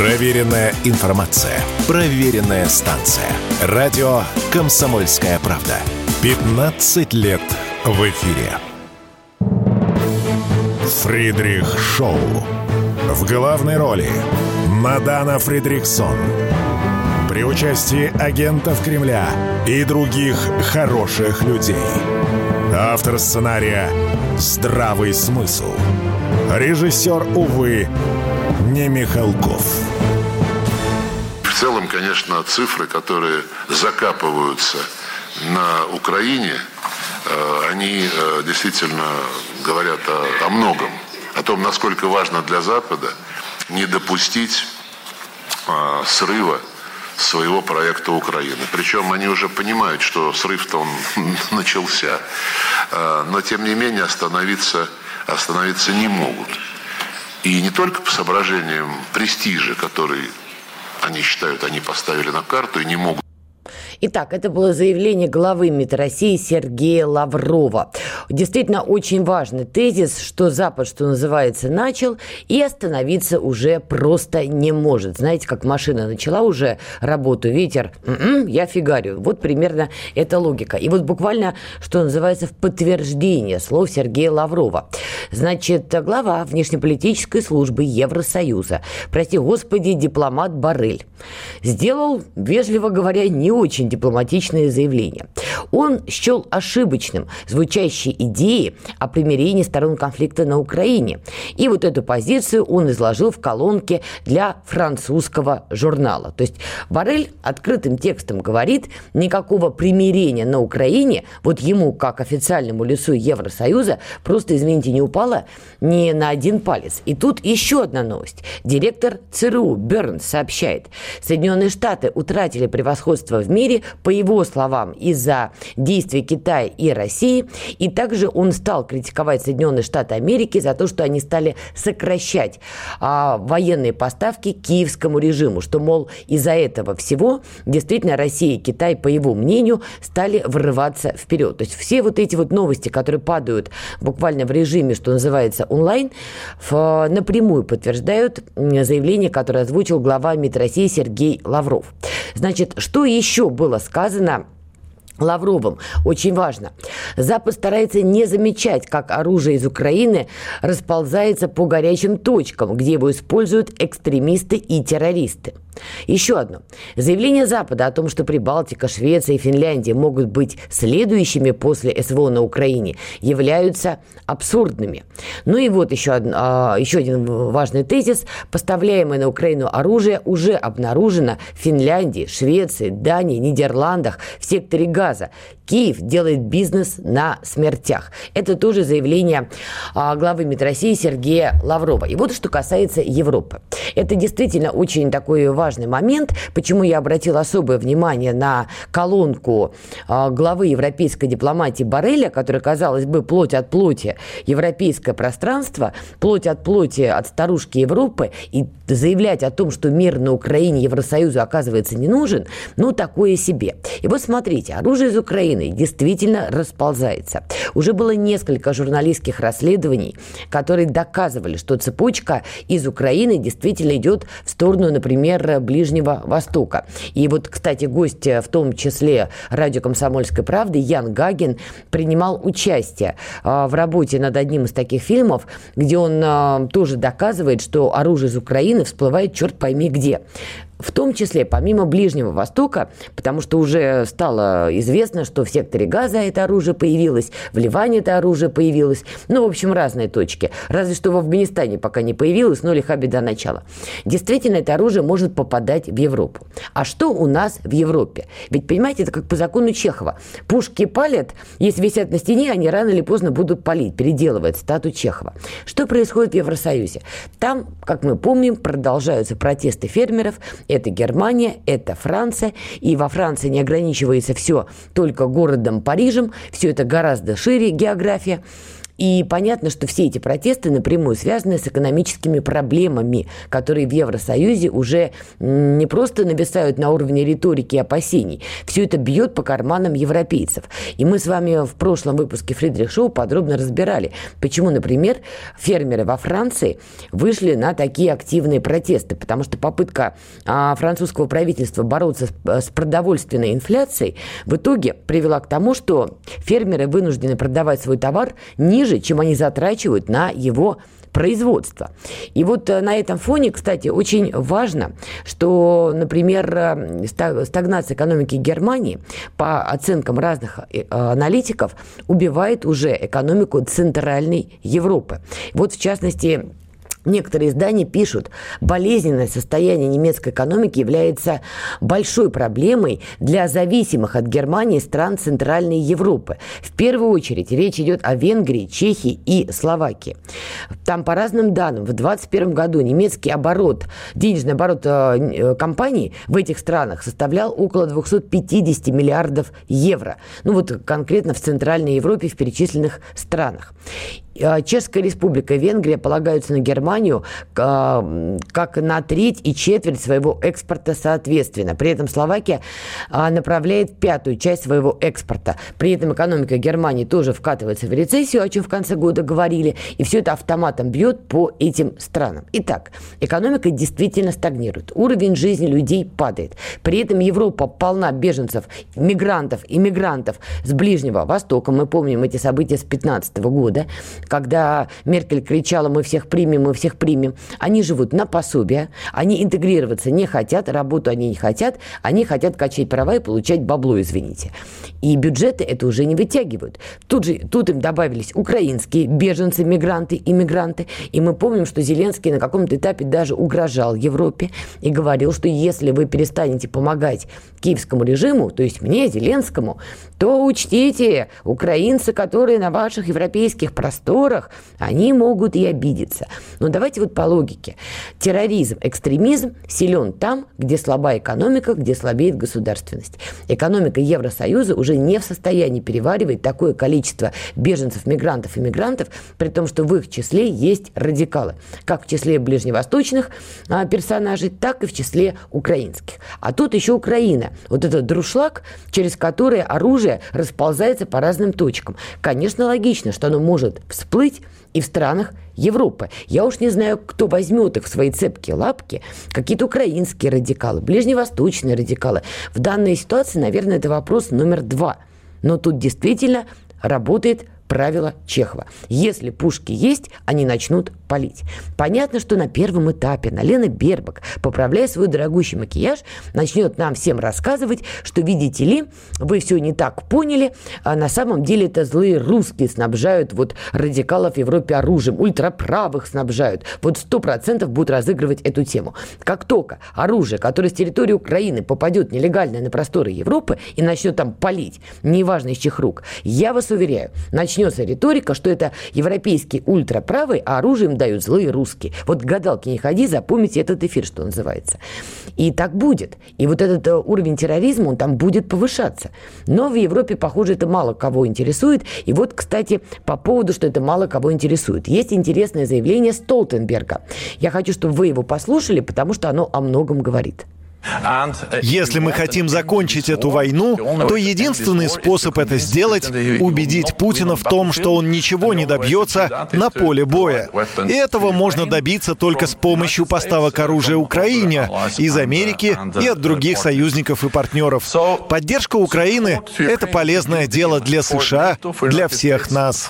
Проверенная информация. Проверенная станция. Радио «Комсомольская правда». 15 лет в эфире. Фридрих Шоу. В главной роли Мадана Фридриксон. При участии агентов Кремля и других хороших людей. Автор сценария «Здравый смысл». Режиссер, увы, не Михалков. Целом, конечно, цифры, которые закапываются на Украине, э, они э, действительно говорят о, о многом. О том, насколько важно для Запада не допустить а, срыва своего проекта Украины. Причем они уже понимают, что срыв-то он начался. Но, тем не менее, остановиться, остановиться не могут. И не только по соображениям престижа, который они считают, они поставили на карту и не могут Итак, это было заявление главы МИД России Сергея Лаврова. Действительно очень важный тезис, что Запад, что называется, начал и остановиться уже просто не может. Знаете, как машина начала уже работу, ветер, м-м, я фигарю. Вот примерно эта логика. И вот буквально, что называется, в подтверждение слов Сергея Лаврова. Значит, глава внешнеполитической службы Евросоюза, прости господи, дипломат Барель, сделал, вежливо говоря, не очень дипломатичное заявление. Он счел ошибочным звучащие идеи о примирении сторон конфликта на Украине. И вот эту позицию он изложил в колонке для французского журнала. То есть Барель открытым текстом говорит, никакого примирения на Украине, вот ему, как официальному лицу Евросоюза, просто, извините, не упало ни на один палец. И тут еще одна новость. Директор ЦРУ Бернс сообщает, Соединенные Штаты утратили превосходство в мире по его словам, из-за действий Китая и России. И также он стал критиковать Соединенные Штаты Америки за то, что они стали сокращать а, военные поставки киевскому режиму, что, мол, из-за этого всего действительно Россия и Китай, по его мнению, стали врываться вперед. То есть все вот эти вот новости, которые падают буквально в режиме, что называется, онлайн, в, напрямую подтверждают заявление, которое озвучил глава МИД России Сергей Лавров. Значит, что еще было сказано Лавровым. Очень важно. Запад старается не замечать, как оружие из Украины расползается по горячим точкам, где его используют экстремисты и террористы. Еще одно. Заявление Запада о том, что Прибалтика, Швеция и Финляндия могут быть следующими после СВО на Украине, являются абсурдными. Ну и вот еще, один, а, еще один важный тезис. Поставляемое на Украину оружие уже обнаружено в Финляндии, Швеции, Дании, Нидерландах, в секторе газа. Киев делает бизнес на смертях. Это тоже заявление а, главы МИД России Сергея Лаврова. И вот что касается Европы. Это действительно очень такой важный момент, почему я обратил особое внимание на колонку а, главы европейской дипломатии Барреля, которая, казалось бы, плоть от плоти европейское пространство, плоть от плоти от старушки Европы, и заявлять о том, что мир на Украине Евросоюзу оказывается не нужен, ну, такое себе. И вот смотрите, оружие из Украины действительно расползается. Уже было несколько журналистских расследований, которые доказывали, что цепочка из Украины действительно идет в сторону, например, Ближнего Востока. И вот, кстати, гость в том числе радио «Комсомольской правды» Ян Гагин принимал участие а, в работе над одним из таких фильмов, где он а, тоже доказывает, что оружие из Украины всплывает черт пойми где в том числе помимо Ближнего Востока, потому что уже стало известно, что в секторе Газа это оружие появилось, в Ливане это оружие появилось, ну, в общем, разные точки. Разве что в Афганистане пока не появилось, но лиха беда начала. Действительно, это оружие может попадать в Европу. А что у нас в Европе? Ведь, понимаете, это как по закону Чехова. Пушки палят, если висят на стене, они рано или поздно будут палить, переделывает стату Чехова. Что происходит в Евросоюзе? Там, как мы помним, продолжаются протесты фермеров, это Германия, это Франция. И во Франции не ограничивается все только городом Парижем. Все это гораздо шире география. И понятно, что все эти протесты напрямую связаны с экономическими проблемами, которые в Евросоюзе уже не просто нависают на уровне риторики и опасений. Все это бьет по карманам европейцев. И мы с вами в прошлом выпуске Фридрих Шоу подробно разбирали, почему, например, фермеры во Франции вышли на такие активные протесты, потому что попытка а, французского правительства бороться с, с продовольственной инфляцией в итоге привела к тому, что фермеры вынуждены продавать свой товар ниже, чем они затрачивают на его производства. И вот э, на этом фоне, кстати, очень важно, что, например, э, стагнация экономики Германии по оценкам разных э, аналитиков убивает уже экономику Центральной Европы. Вот, в частности, Некоторые издания пишут, болезненное состояние немецкой экономики является большой проблемой для зависимых от Германии стран Центральной Европы. В первую очередь речь идет о Венгрии, Чехии и Словакии. Там по разным данным в 2021 году немецкий оборот, денежный оборот э, э, компаний в этих странах составлял около 250 миллиардов евро. Ну вот конкретно в Центральной Европе в перечисленных странах. А, Чешская республика Венгрия полагаются на Германию а, как на треть и четверть своего экспорта соответственно. При этом Словакия а, направляет пятую часть своего экспорта. При этом экономика Германии тоже вкатывается в рецессию, о чем в конце года говорили, и все это автоматом бьет по этим странам. Итак, экономика действительно стагнирует, уровень жизни людей падает. При этом Европа полна беженцев, мигрантов, иммигрантов с Ближнего Востока. Мы помним эти события с 2015 года когда Меркель кричала «мы всех примем, мы всех примем», они живут на пособие, они интегрироваться не хотят, работу они не хотят, они хотят качать права и получать бабло, извините. И бюджеты это уже не вытягивают. Тут же, тут им добавились украинские беженцы, мигранты, иммигранты. И мы помним, что Зеленский на каком-то этапе даже угрожал Европе и говорил, что если вы перестанете помогать киевскому режиму, то есть мне, Зеленскому, то учтите, украинцы, которые на ваших европейских просторах, они могут и обидеться. Но давайте вот по логике. Терроризм, экстремизм силен там, где слаба экономика, где слабеет государственность. Экономика Евросоюза уже не в состоянии переваривать такое количество беженцев, мигрантов и мигрантов, при том, что в их числе есть радикалы, как в числе ближневосточных а, персонажей, так и в числе украинских. А тут еще Украина вот этот друшлаг, через который оружие расползается по разным точкам. Конечно, логично, что оно может всплыть и в странах Европы. Я уж не знаю, кто возьмет их в свои цепкие лапки. Какие-то украинские радикалы, ближневосточные радикалы. В данной ситуации, наверное, это вопрос номер два. Но тут действительно работает правило Чехова. Если пушки есть, они начнут палить. Понятно, что на первом этапе на Лена Бербак, поправляя свой дорогущий макияж, начнет нам всем рассказывать, что, видите ли, вы все не так поняли, а на самом деле это злые русские снабжают вот радикалов в Европе оружием, ультраправых снабжают. Вот сто процентов будут разыгрывать эту тему. Как только оружие, которое с территории Украины попадет нелегально на просторы Европы и начнет там палить, неважно из чьих рук, я вас уверяю, начнет начнется риторика, что это европейский ультраправый, а оружие им дают злые русские. Вот гадалки не ходи, запомните этот эфир, что называется. И так будет. И вот этот э, уровень терроризма, он там будет повышаться. Но в Европе, похоже, это мало кого интересует. И вот, кстати, по поводу, что это мало кого интересует. Есть интересное заявление Столтенберга. Я хочу, чтобы вы его послушали, потому что оно о многом говорит. Если мы хотим закончить эту войну, то единственный способ это сделать — убедить Путина в том, что он ничего не добьется на поле боя. И этого можно добиться только с помощью поставок оружия Украине из Америки и от других союзников и партнеров. Поддержка Украины — это полезное дело для США, для всех нас.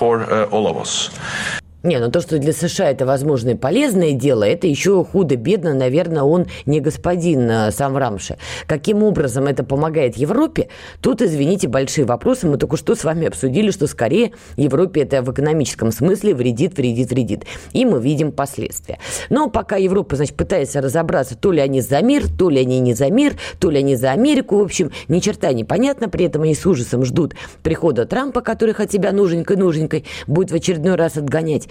Не, ну то, что для США это возможно полезное дело, это еще худо-бедно, наверное, он не господин э, сам Рамши. Каким образом это помогает Европе? Тут, извините, большие вопросы. Мы только что с вами обсудили, что скорее Европе это в экономическом смысле вредит, вредит, вредит. И мы видим последствия. Но пока Европа, значит, пытается разобраться, то ли они за мир, то ли они не за мир, то ли они за Америку, в общем, ни черта непонятно. При этом они с ужасом ждут прихода Трампа, который от себя нуженькой-нуженькой будет в очередной раз отгонять.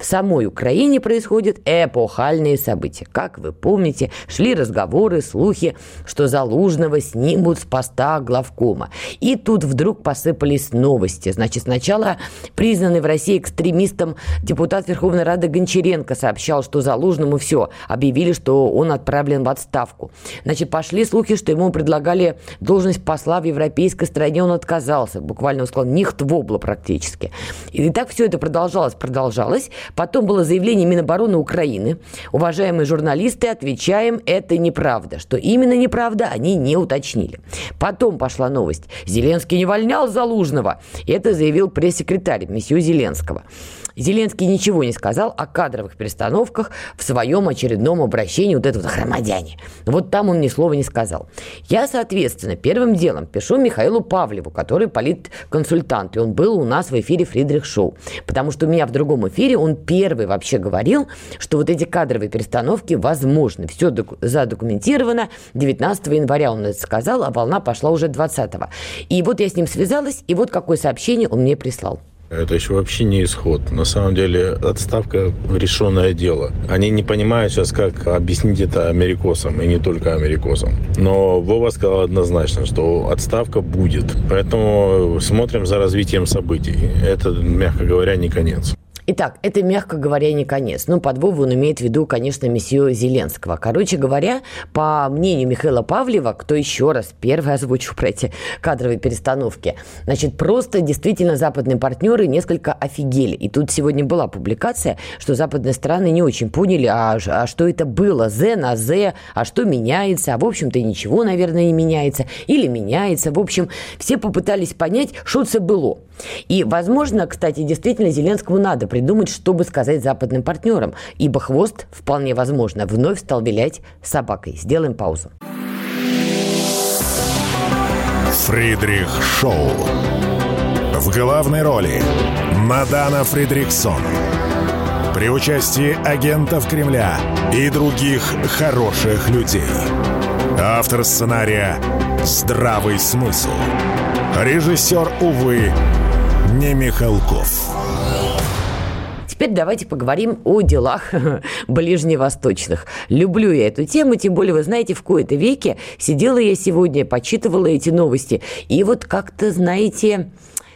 В самой Украине происходят эпохальные события. Как вы помните, шли разговоры, слухи, что Залужного снимут с поста главкома. И тут вдруг посыпались новости. Значит, сначала признанный в России экстремистом депутат Верховной Рады Гончаренко сообщал, что Залужному все, объявили, что он отправлен в отставку. Значит, пошли слухи, что ему предлагали должность посла в европейской стране, он отказался. Буквально он сказал, нихт вобла практически. И так все это продолжалось, продолжалось. Потом было заявление Минобороны Украины. Уважаемые журналисты, отвечаем, это неправда. Что именно неправда, они не уточнили. Потом пошла новость. Зеленский не вольнял Залужного. Это заявил пресс-секретарь месье Зеленского. Зеленский ничего не сказал о кадровых перестановках в своем очередном обращении вот этого хромодяне. Вот там он ни слова не сказал. Я, соответственно, первым делом пишу Михаилу Павлеву, который политконсультант, и он был у нас в эфире Фридрих Шоу. Потому что у меня в другом эфире он первый вообще говорил, что вот эти кадровые перестановки возможны. Все задокументировано. 19 января он это сказал, а волна пошла уже 20. И вот я с ним связалась, и вот какое сообщение он мне прислал. Это еще вообще не исход. На самом деле отставка – решенное дело. Они не понимают сейчас, как объяснить это америкосам, и не только америкосам. Но Вова сказал однозначно, что отставка будет. Поэтому смотрим за развитием событий. Это, мягко говоря, не конец. Итак, это, мягко говоря, не конец. Ну, под Вову он имеет в виду, конечно, месье Зеленского. Короче говоря, по мнению Михаила Павлева, кто еще раз первый озвучил про эти кадровые перестановки, значит, просто действительно западные партнеры несколько офигели. И тут сегодня была публикация, что западные страны не очень поняли, а, а что это было, З на З, а что меняется, а в общем-то ничего, наверное, не меняется, или меняется. В общем, все попытались понять, что это было. И, возможно, кстати, действительно Зеленскому надо придумать, чтобы сказать западным партнерам, ибо хвост, вполне возможно, вновь стал вилять собакой. Сделаем паузу. Фридрих Шоу. В главной роли Мадана Фридриксон. При участии агентов Кремля и других хороших людей. Автор сценария «Здравый смысл». Режиссер, увы, не Михалков. Теперь давайте поговорим о делах ближневосточных. Люблю я эту тему, тем более, вы знаете, в кои-то веке сидела я сегодня, почитывала эти новости. И вот как-то, знаете,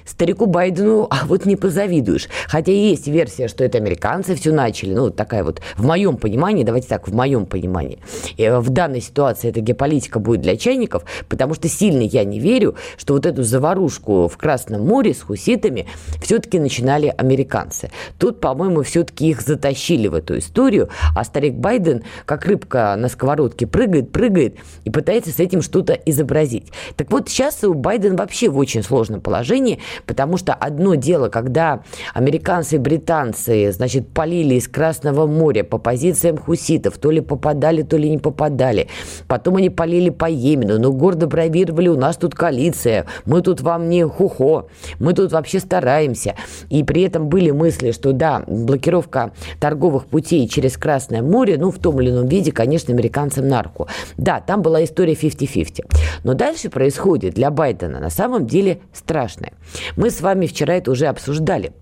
старику Байдену, а вот не позавидуешь. Хотя есть версия, что это американцы все начали. Ну, такая вот, в моем понимании, давайте так, в моем понимании. И э, в данной ситуации эта геополитика будет для чайников, потому что сильно я не верю, что вот эту заварушку в Красном море с хуситами все-таки начинали американцы. Тут, по-моему, все-таки их затащили в эту историю, а старик Байден, как рыбка на сковородке, прыгает, прыгает и пытается с этим что-то изобразить. Так вот, сейчас у Байдена вообще в очень сложном положении, Потому что одно дело, когда американцы и британцы, значит, полили из Красного моря по позициям хуситов, то ли попадали, то ли не попадали. Потом они полили по Йемену, но гордо бравировали, у нас тут коалиция, мы тут вам не хухо, мы тут вообще стараемся. И при этом были мысли, что да, блокировка торговых путей через Красное море, ну, в том или ином виде, конечно, американцам на руку. Да, там была история 50-50. Но дальше происходит для Байдена на самом деле страшное. Мы с вами вчера это уже обсуждали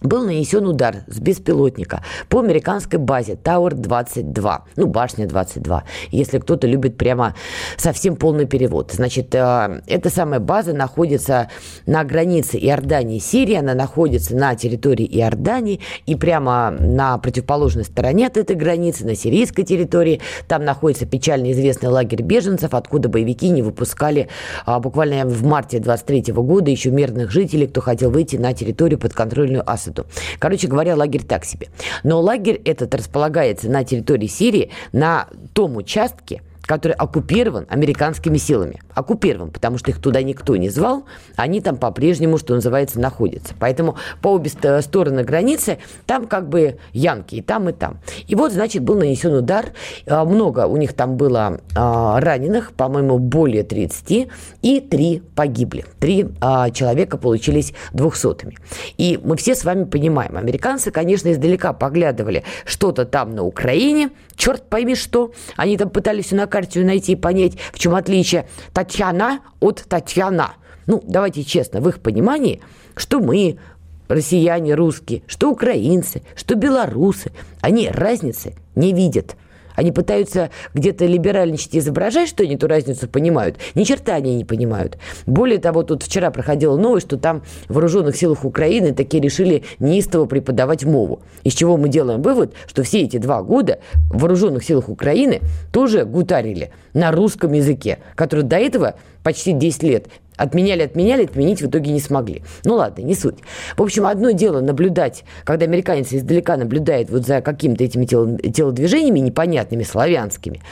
был нанесен удар с беспилотника по американской базе Tower 22, ну, башня 22, если кто-то любит прямо совсем полный перевод. Значит, э, эта самая база находится на границе Иордании и Сирии, она находится на территории Иордании, и прямо на противоположной стороне от этой границы, на сирийской территории, там находится печально известный лагерь беженцев, откуда боевики не выпускали а, буквально в марте 23 года еще мирных жителей, кто хотел выйти на территорию подконтрольную Асаду. Асаду. Короче говоря, лагерь так себе. Но лагерь этот располагается на территории Сирии, на том участке, который оккупирован американскими силами. Оккупирован, потому что их туда никто не звал, они там по-прежнему, что называется, находятся. Поэтому по обе стороны границы там как бы янки и там, и там. И вот, значит, был нанесен удар. А, много у них там было а, раненых, по-моему, более 30, и три погибли. Три а, человека получились двухсотыми. И мы все с вами понимаем, американцы, конечно, издалека поглядывали что-то там на Украине, черт пойми что, они там пытались на карте найти и понять, в чем отличие Татьяна от Татьяна. Ну, давайте честно, в их понимании, что мы россияне русские, что украинцы, что белорусы, они разницы не видят. Они пытаются где-то либеральничать и изображать, что они эту разницу понимают. Ни черта они не понимают. Более того, тут вчера проходила новость, что там в вооруженных силах Украины такие решили неистово преподавать мову. Из чего мы делаем вывод, что все эти два года в вооруженных силах Украины тоже гутарили на русском языке, который до этого почти 10 лет Отменяли, отменяли, отменить в итоге не смогли. Ну ладно, не суть. В общем, одно дело наблюдать, когда американец издалека наблюдает вот за какими-то этими телодвижениями непонятными, славянскими.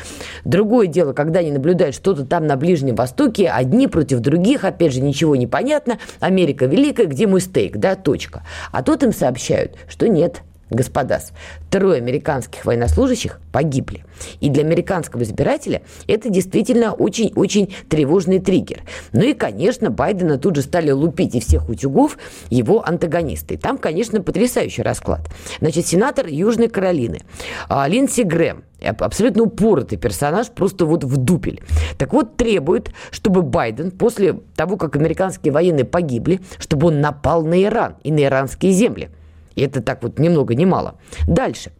Другое дело, когда они наблюдают что-то там на Ближнем Востоке, одни против других, опять же, ничего не понятно. Америка великая, где мой стейк, да, точка. А тут им сообщают, что нет, Господас, трое американских военнослужащих погибли. И для американского избирателя это действительно очень-очень тревожный триггер. Ну и, конечно, Байдена тут же стали лупить и всех утюгов его антагонисты. там, конечно, потрясающий расклад. Значит, сенатор Южной Каролины а, Линдси Грэм, абсолютно упоротый персонаж, просто вот в дупель. Так вот, требует, чтобы Байден после того, как американские военные погибли, чтобы он напал на Иран и на иранские земли. И это так вот ни много ни мало. Дальше.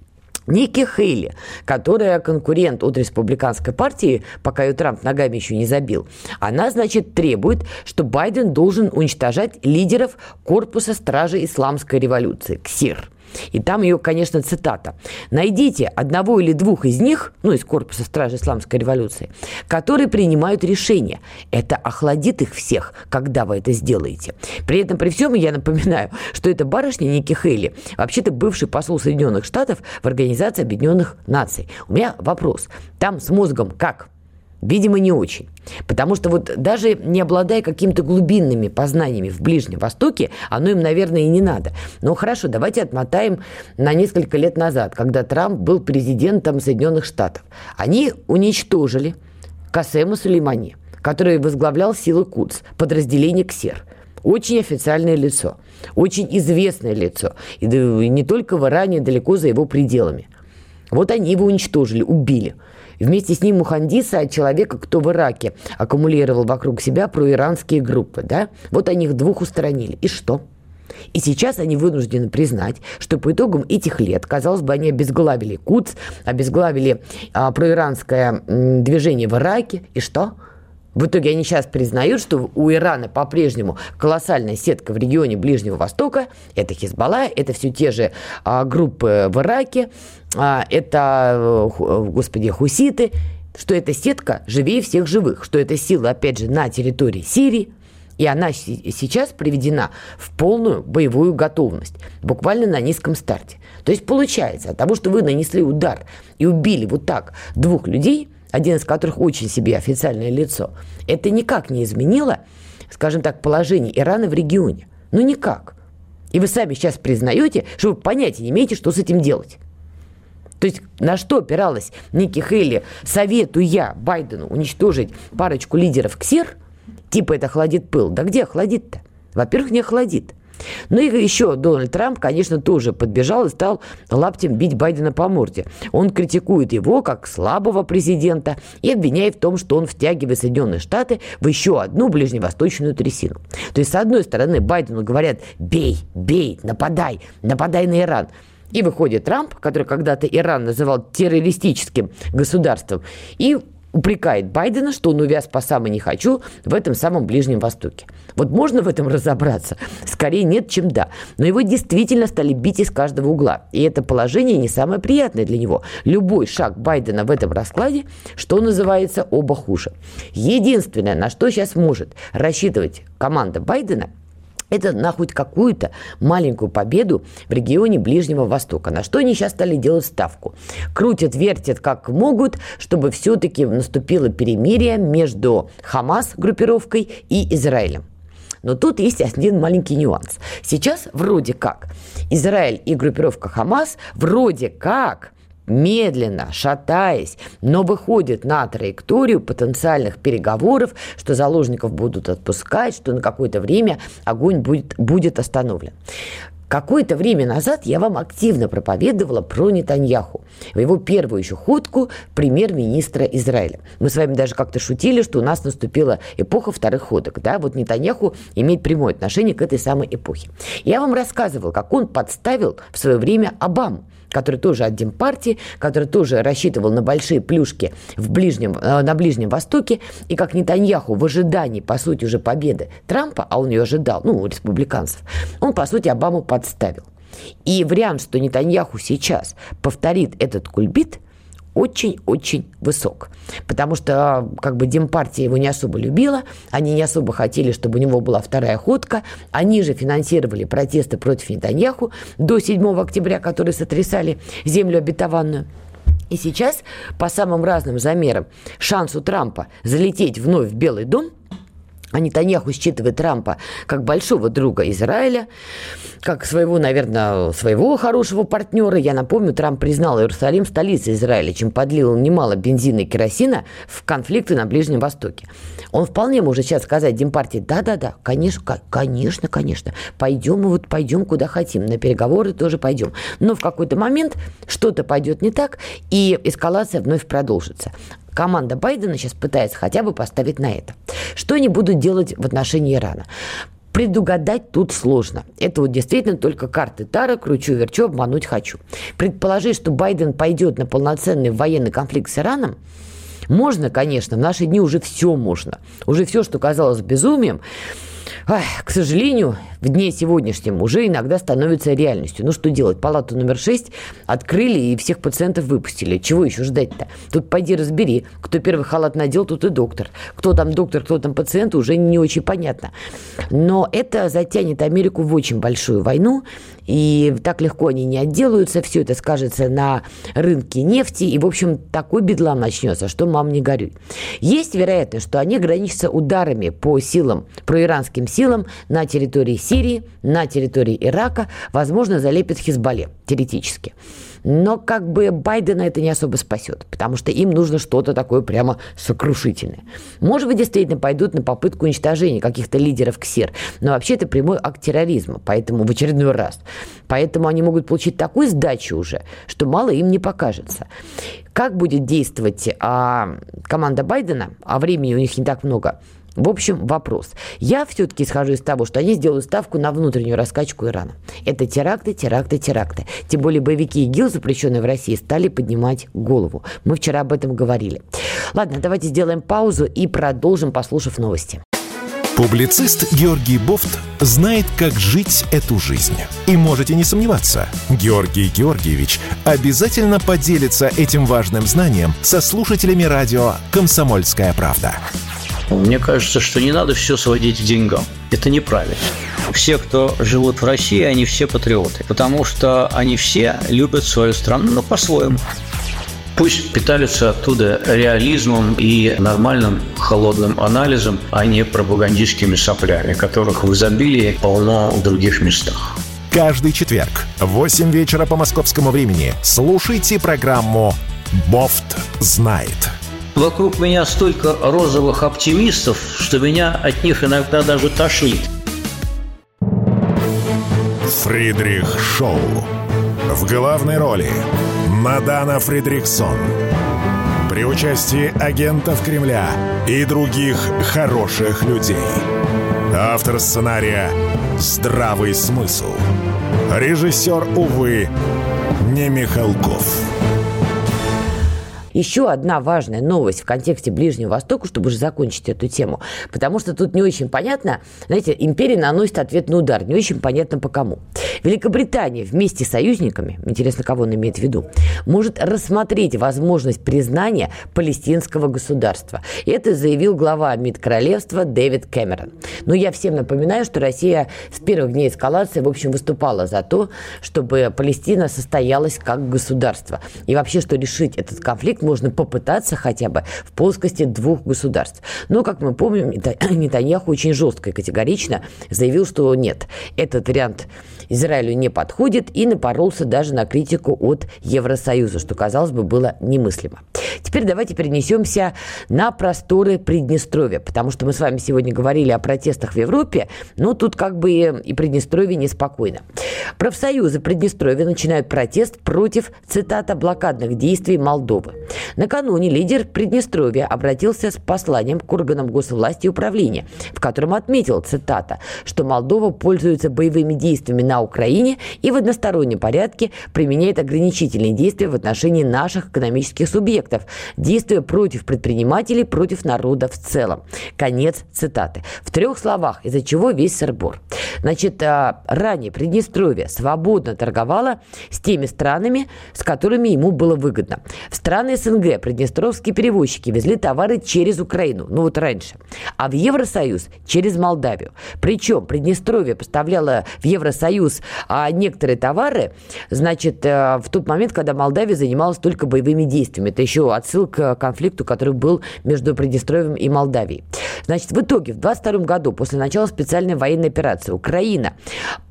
Ники Хейли, которая конкурент от республиканской партии, пока ее Трамп ногами еще не забил, она, значит, требует, что Байден должен уничтожать лидеров корпуса стражи исламской революции, КСИР. И там ее, конечно, цитата. «Найдите одного или двух из них, ну, из корпуса стражи исламской революции, которые принимают решения. Это охладит их всех, когда вы это сделаете». При этом, при всем, я напоминаю, что это барышня Ники Хейли, вообще-то бывший посол Соединенных Штатов в Организации Объединенных Наций. У меня вопрос. Там с мозгом как? Видимо, не очень. Потому что вот даже не обладая какими-то глубинными познаниями в Ближнем Востоке, оно им, наверное, и не надо. Но хорошо, давайте отмотаем на несколько лет назад, когда Трамп был президентом Соединенных Штатов. Они уничтожили Касема Сулеймани, который возглавлял силы Кудс, подразделение КСЕР. Очень официальное лицо, очень известное лицо. И не только в Иране, далеко за его пределами. Вот они его уничтожили, убили – Вместе с ним Мухандиса, человека, кто в Ираке аккумулировал вокруг себя проиранские группы. Да? Вот они их двух устранили. И что? И сейчас они вынуждены признать, что по итогам этих лет, казалось бы, они обезглавили Куц, обезглавили а, проиранское м, движение в Ираке. И что? В итоге они сейчас признают, что у Ирана по-прежнему колоссальная сетка в регионе Ближнего Востока. Это Хизбалла, это все те же а, группы в Ираке, это, э, господи, хуситы, что эта сетка живее всех живых, что эта сила, опять же, на территории Сирии, и она сейчас приведена в полную боевую готовность, буквально на низком старте. То есть получается, от того, что вы нанесли удар и убили вот так двух людей – один из которых очень себе официальное лицо, это никак не изменило, скажем так, положение Ирана в регионе. Ну никак. И вы сами сейчас признаете, что вы понятия не имеете, что с этим делать. То есть на что опиралась Ники Хейли, советую я Байдену уничтожить парочку лидеров КСИР, типа это охладит пыл. Да где охладит-то? Во-первых, не охладит. Ну и еще Дональд Трамп, конечно, тоже подбежал и стал лаптем бить Байдена по морде. Он критикует его как слабого президента и обвиняет в том, что он втягивает Соединенные Штаты в еще одну ближневосточную трясину. То есть, с одной стороны, Байдену говорят «бей, бей, нападай, нападай на Иран». И выходит Трамп, который когда-то Иран называл террористическим государством, и упрекает Байдена, что он увяз по самой не хочу в этом самом Ближнем Востоке. Вот можно в этом разобраться? Скорее нет, чем да. Но его действительно стали бить из каждого угла. И это положение не самое приятное для него. Любой шаг Байдена в этом раскладе, что называется, оба хуже. Единственное, на что сейчас может рассчитывать команда Байдена – это на хоть какую-то маленькую победу в регионе Ближнего Востока. На что они сейчас стали делать ставку? Крутят, вертят как могут, чтобы все-таки наступило перемирие между Хамас группировкой и Израилем. Но тут есть один маленький нюанс. Сейчас вроде как Израиль и группировка Хамас вроде как медленно, шатаясь, но выходит на траекторию потенциальных переговоров, что заложников будут отпускать, что на какое-то время огонь будет, будет остановлен. Какое-то время назад я вам активно проповедовала про Нетаньяху, в его первую еще ходку премьер-министра Израиля. Мы с вами даже как-то шутили, что у нас наступила эпоха вторых ходок. Да? Вот Нетаньяху имеет прямое отношение к этой самой эпохе. Я вам рассказывал, как он подставил в свое время Обаму который тоже от Демпартии, который тоже рассчитывал на большие плюшки в ближнем, э, на Ближнем Востоке, и как Нетаньяху в ожидании, по сути, уже победы Трампа, а он ее ожидал, ну, у республиканцев, он, по сути, Обаму подставил. И вариант, что Нетаньяху сейчас повторит этот кульбит – очень-очень высок. Потому что как бы Демпартия его не особо любила, они не особо хотели, чтобы у него была вторая ходка. Они же финансировали протесты против Нетаньяху до 7 октября, которые сотрясали землю обетованную. И сейчас, по самым разным замерам, шанс у Трампа залететь вновь в Белый дом – а Нетаньяху считывает Трампа как большого друга Израиля, как своего, наверное, своего хорошего партнера. Я напомню, Трамп признал Иерусалим столицей Израиля, чем подлил немало бензина и керосина в конфликты на Ближнем Востоке. Он вполне может сейчас сказать Демпартии, да-да-да, конечно, конечно, конечно, пойдем мы вот пойдем куда хотим, на переговоры тоже пойдем. Но в какой-то момент что-то пойдет не так, и эскалация вновь продолжится команда Байдена сейчас пытается хотя бы поставить на это. Что они будут делать в отношении Ирана? Предугадать тут сложно. Это вот действительно только карты Тара, кручу-верчу, обмануть хочу. Предположить, что Байден пойдет на полноценный военный конфликт с Ираном, можно, конечно, в наши дни уже все можно. Уже все, что казалось безумием, ах, к сожалению, в дне сегодняшнем уже иногда становится реальностью. Ну что делать? Палату номер 6 открыли и всех пациентов выпустили. Чего еще ждать-то? Тут пойди разбери, кто первый халат надел, тут и доктор. Кто там доктор, кто там пациент, уже не очень понятно. Но это затянет Америку в очень большую войну, и так легко они не отделаются. Все это скажется на рынке нефти, и, в общем, такой бедлам начнется, что мам не горюй. Есть вероятность, что они ограничатся ударами по силам, проиранским силам на территории Сирии, на территории Ирака, возможно, залепит Хизбалле, теоретически. Но как бы Байдена это не особо спасет, потому что им нужно что-то такое прямо сокрушительное. Может быть, действительно пойдут на попытку уничтожения каких-то лидеров КСИР, но вообще это прямой акт терроризма, поэтому в очередной раз. Поэтому они могут получить такую сдачу уже, что мало им не покажется. Как будет действовать а, команда Байдена, а времени у них не так много, в общем, вопрос. Я все-таки исхожу из того, что они сделают ставку на внутреннюю раскачку Ирана. Это теракты, теракты, теракты. Тем более боевики ИГИЛ, запрещенные в России, стали поднимать голову. Мы вчера об этом говорили. Ладно, давайте сделаем паузу и продолжим, послушав новости. Публицист Георгий Бофт знает, как жить эту жизнь. И можете не сомневаться, Георгий Георгиевич обязательно поделится этим важным знанием со слушателями радио «Комсомольская правда». Мне кажется, что не надо все сводить к деньгам. Это неправильно. Все, кто живут в России, они все патриоты, потому что они все любят свою страну, но по-своему. Пусть питаются оттуда реализмом и нормальным холодным анализом, а не пропагандистскими соплями, которых в изобилии полно в других местах. Каждый четверг в 8 вечера по московскому времени слушайте программу «Бофт знает». Вокруг меня столько розовых оптимистов, что меня от них иногда даже тошнит. Фридрих Шоу. В главной роли Мадана Фридриксон. При участии агентов Кремля и других хороших людей. Автор сценария «Здравый смысл». Режиссер, увы, не Михалков. Еще одна важная новость в контексте Ближнего Востока, чтобы уже закончить эту тему, потому что тут не очень понятно, знаете, империя наносит ответный удар, не очень понятно по кому. Великобритания вместе с союзниками, интересно, кого он имеет в виду, может рассмотреть возможность признания палестинского государства. Это заявил глава МИД королевства Дэвид Кэмерон. Но я всем напоминаю, что Россия с первых дней эскалации, в общем, выступала за то, чтобы Палестина состоялась как государство. И вообще, что решить этот конфликт можно попытаться хотя бы в плоскости двух государств. Но, как мы помним, Нетаньяху очень жестко и категорично заявил, что нет, этот вариант Израилю не подходит и напоролся даже на критику от Евросоюза, что, казалось бы, было немыслимо. Теперь давайте перенесемся на просторы Приднестровья, потому что мы с вами сегодня говорили о протестах в Европе, но тут как бы и Приднестровье неспокойно. Профсоюзы Приднестровья начинают протест против, цитата, блокадных действий Молдовы. Накануне лидер Приднестровья обратился с посланием к органам госвласти и управления, в котором отметил, цитата, что Молдова пользуется боевыми действиями на Украине и в одностороннем порядке применяет ограничительные действия в отношении наших экономических субъектов, действуя против предпринимателей, против народа в целом. Конец цитаты. В трех словах, из-за чего весь сырбор. Значит, а, ранее Приднестровье свободно торговало с теми странами, с которыми ему было выгодно. В страны СНГ приднестровские перевозчики везли товары через Украину, ну вот раньше, а в Евросоюз через Молдавию. Причем Приднестровье поставляло в Евросоюз а некоторые товары, значит, а, в тот момент, когда Молдавия занималась только боевыми действиями. Это еще отсылка к конфликту, который был между Приднестровьем и Молдавией. Значит, в итоге в 22 году, после начала специальной военной операции, Украина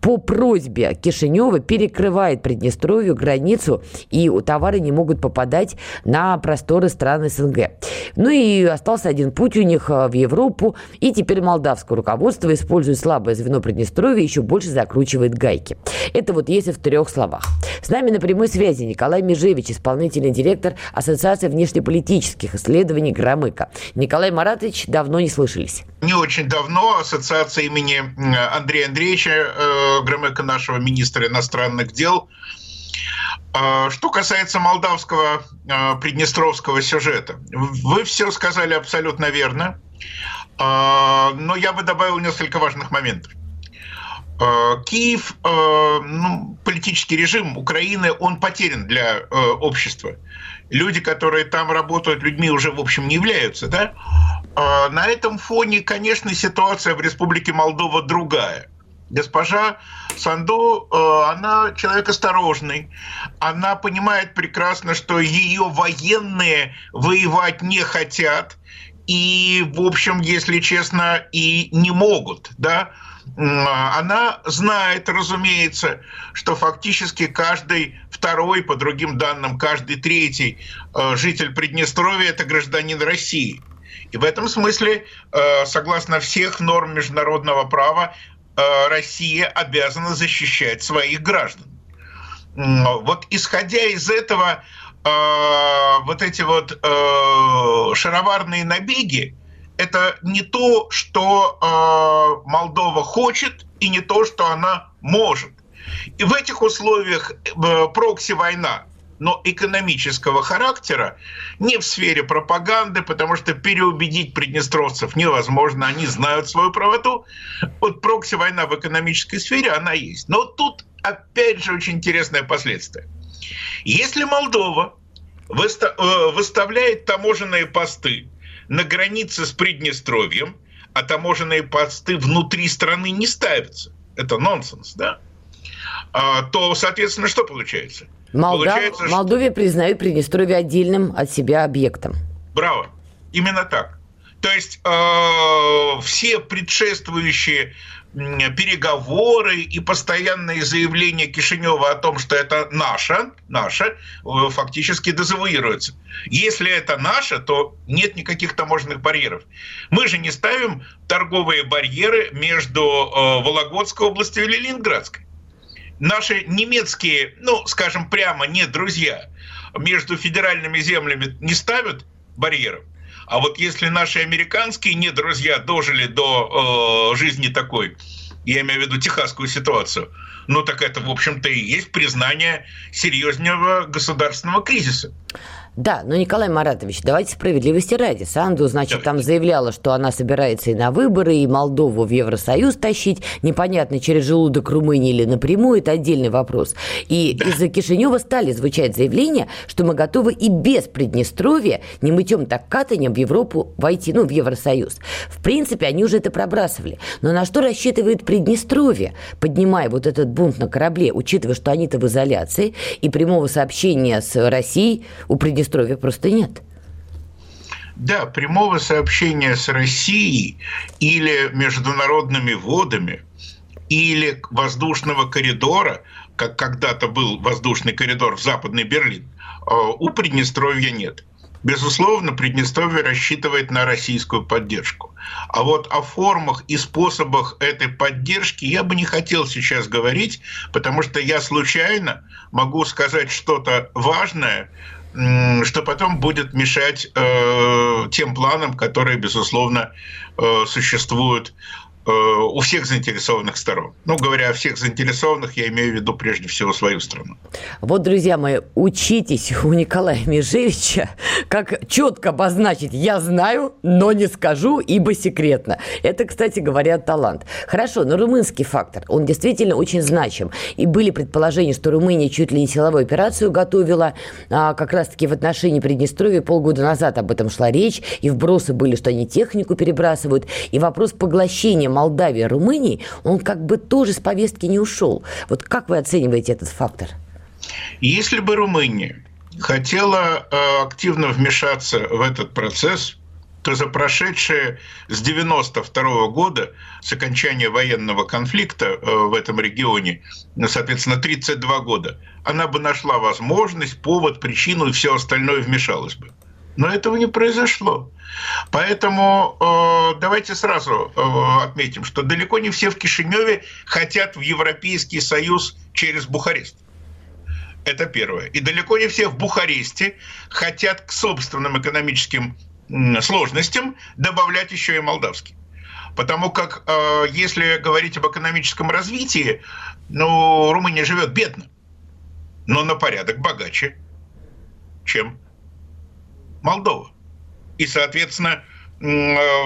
по просьбе Кишинева перекрывает Приднестровью границу, и товары не могут попадать на просторы стран СНГ. Ну и остался один путь у них э, в Европу, и теперь молдавское руководство, используя слабое звено Приднестровья, еще больше закручивает гайки. Это вот если в трех словах. С нами на прямой связи Николай Межевич, исполнительный директор Ассоциации внешнеполитических исследований «Громыка». Николай Маратович, давно не слышались. Не очень давно ассоциация имени Андрея Андреевича э, Громыка, нашего министра иностранных дел, э, что касается молдавского э, приднестровского сюжета, вы все сказали абсолютно верно, э, но я бы добавил несколько важных моментов. Э, Киев, э, ну, политический режим Украины, он потерян для э, общества. Люди, которые там работают, людьми уже, в общем, не являются, да? На этом фоне, конечно, ситуация в Республике Молдова другая. Госпожа Санду, она человек осторожный. Она понимает прекрасно, что ее военные воевать не хотят. И, в общем, если честно, и не могут, да? Она знает, разумеется, что фактически каждый второй, по другим данным, каждый третий э, житель Приднестровья – это гражданин России. И в этом смысле, э, согласно всех норм международного права, э, Россия обязана защищать своих граждан. Вот исходя из этого, вот эти вот шароварные набеги, это не то, что э, Молдова хочет, и не то, что она может. И в этих условиях э, прокси-война, но экономического характера, не в сфере пропаганды, потому что переубедить приднестровцев невозможно, они знают свою правоту. Вот прокси-война в экономической сфере, она есть. Но тут, опять же, очень интересное последствие. Если Молдова э, выставляет таможенные посты на границе с Приднестровьем, а таможенные посты внутри страны не ставятся. Это нонсенс, да? А, то, соответственно, что получается? Молдав... получается Молдовия что... признает Приднестровье отдельным от себя объектом. Браво. Именно так. То есть э, все предшествующие переговоры и постоянные заявления Кишинева о том, что это наше, наше, э, фактически дезавуируется. Если это наше, то нет никаких таможенных барьеров. Мы же не ставим торговые барьеры между э, Вологодской областью и Ленинградской. Наши немецкие, ну, скажем прямо, не друзья, между федеральными землями не ставят барьеров. А вот если наши американские не друзья дожили до э, жизни такой, я имею в виду техасскую ситуацию, ну так это, в общем-то, и есть признание серьезного государственного кризиса. Да, но Николай Маратович, давайте справедливости ради. Санду, значит, там заявляла, что она собирается и на выборы, и Молдову в Евросоюз тащить. Непонятно, через желудок Румынии или напрямую, это отдельный вопрос. И да. из-за Кишинева стали звучать заявления, что мы готовы и без Приднестровья, не мытьем так катанием в Европу войти, ну, в Евросоюз. В принципе, они уже это пробрасывали. Но на что рассчитывает Приднестровье, поднимая вот этот бунт на корабле, учитывая, что они-то в изоляции, и прямого сообщения с Россией у Приднестровья Приднестровья просто нет. Да, прямого сообщения с Россией или международными водами или воздушного коридора, как когда-то был воздушный коридор в Западный Берлин, э, у Приднестровья нет. Безусловно, Приднестровье рассчитывает на российскую поддержку. А вот о формах и способах этой поддержки я бы не хотел сейчас говорить, потому что я случайно могу сказать что-то важное, что потом будет мешать э, тем планам, которые, безусловно, э, существуют у всех заинтересованных сторон. Ну, говоря о всех заинтересованных, я имею в виду прежде всего свою страну. Вот, друзья мои, учитесь у Николая Межевича, как четко обозначить «я знаю, но не скажу, ибо секретно». Это, кстати говоря, талант. Хорошо, но румынский фактор, он действительно очень значим. И были предположения, что Румыния чуть ли не силовую операцию готовила, а, как раз-таки в отношении Приднестровья полгода назад об этом шла речь, и вбросы были, что они технику перебрасывают, и вопрос поглощения Молдавии, Румынии, он как бы тоже с повестки не ушел. Вот как вы оцениваете этот фактор? Если бы Румыния хотела э, активно вмешаться в этот процесс, то за прошедшие с 92 года, с окончания военного конфликта э, в этом регионе, ну, соответственно, 32 года, она бы нашла возможность, повод, причину и все остальное вмешалось бы. Но этого не произошло. Поэтому э, давайте сразу э, отметим, что далеко не все в Кишиневе хотят в Европейский Союз через Бухарест. Это первое. И далеко не все в Бухаресте хотят к собственным экономическим сложностям добавлять еще и молдавский. Потому как э, если говорить об экономическом развитии, ну, Румыния живет бедно, но на порядок богаче, чем Молдова. И, соответственно, э,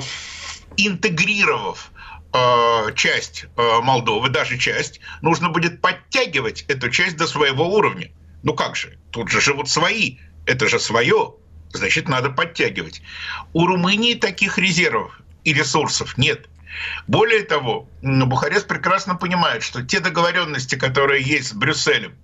интегрировав э, часть э, Молдовы, даже часть, нужно будет подтягивать эту часть до своего уровня. Ну как же, тут же живут свои, это же свое, значит, надо подтягивать. У Румынии таких резервов и ресурсов нет. Более того, Бухарест прекрасно понимает, что те договоренности, которые есть с Брюсселем,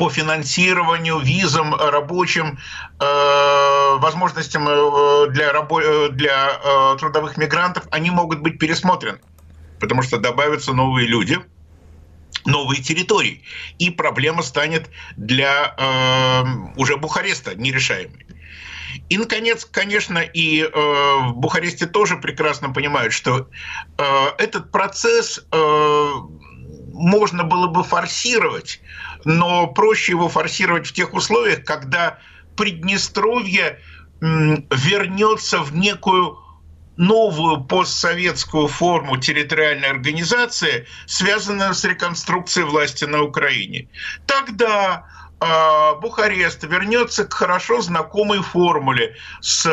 по финансированию, визам рабочим, э, возможностям э, для, рабо- э, для трудовых мигрантов, они могут быть пересмотрены, потому что добавятся новые люди, новые территории, и проблема станет для э, уже Бухареста нерешаемой. И, наконец, конечно, и э, в Бухаресте тоже прекрасно понимают, что э, этот процесс э, можно было бы форсировать, но проще его форсировать в тех условиях, когда Приднестровье вернется в некую новую постсоветскую форму территориальной организации, связанную с реконструкцией власти на Украине. Тогда Бухарест вернется к хорошо знакомой формуле с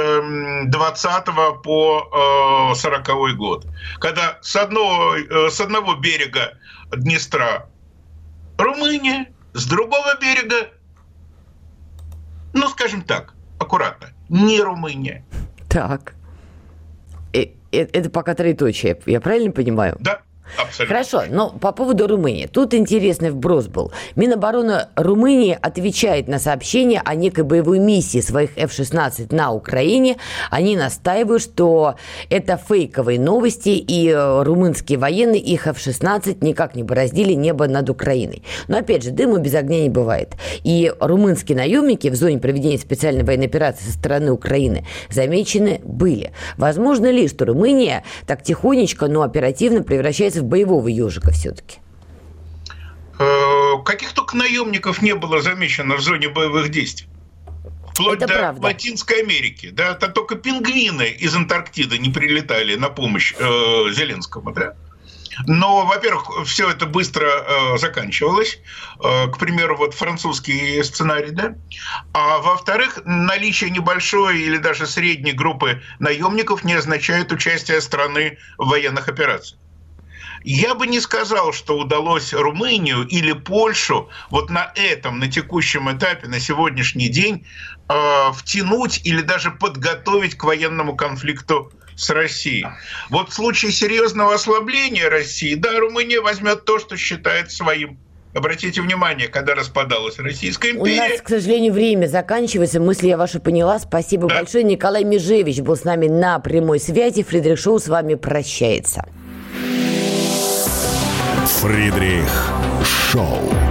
20 по э, 40 год, когда с одного, э, с одного берега Днестра Румыния, с другого берега, ну, скажем так, аккуратно, не Румыния. Так. Э, это пока троеточие, я правильно понимаю? Да. Абсолютно. Хорошо, но по поводу Румынии. Тут интересный вброс был. Минобороны Румынии отвечает на сообщение о некой боевой миссии своих F-16 на Украине. Они настаивают, что это фейковые новости, и э, румынские военные их F-16 никак не бороздили небо над Украиной. Но опять же, дыма без огня не бывает. И румынские наемники в зоне проведения специальной военной операции со стороны Украины замечены были. Возможно ли, что Румыния так тихонечко, но оперативно превращается в боевого ежика все-таки? Э, каких только наемников не было замечено в зоне боевых действий. Вплоть Это до правда. Латинской Америки. Да, это только пингвины из Антарктиды не прилетали на помощь э, Зеленскому. Да? Но, во-первых, все это быстро э, заканчивалось. Э, к примеру, вот французский сценарий, да. А во-вторых, наличие небольшой или даже средней группы наемников не означает участие страны в военных операциях. Я бы не сказал, что удалось Румынию или Польшу вот на этом, на текущем этапе, на сегодняшний день э, втянуть или даже подготовить к военному конфликту с Россией. Вот в случае серьезного ослабления России, да, Румыния возьмет то, что считает своим. Обратите внимание, когда распадалась Российская империя. У нас, к сожалению, время заканчивается. Мысли я ваши поняла. Спасибо да. большое. Николай Межевич был с нами на прямой связи. Фридрих Шоу с вами прощается. Фридрих Шоу.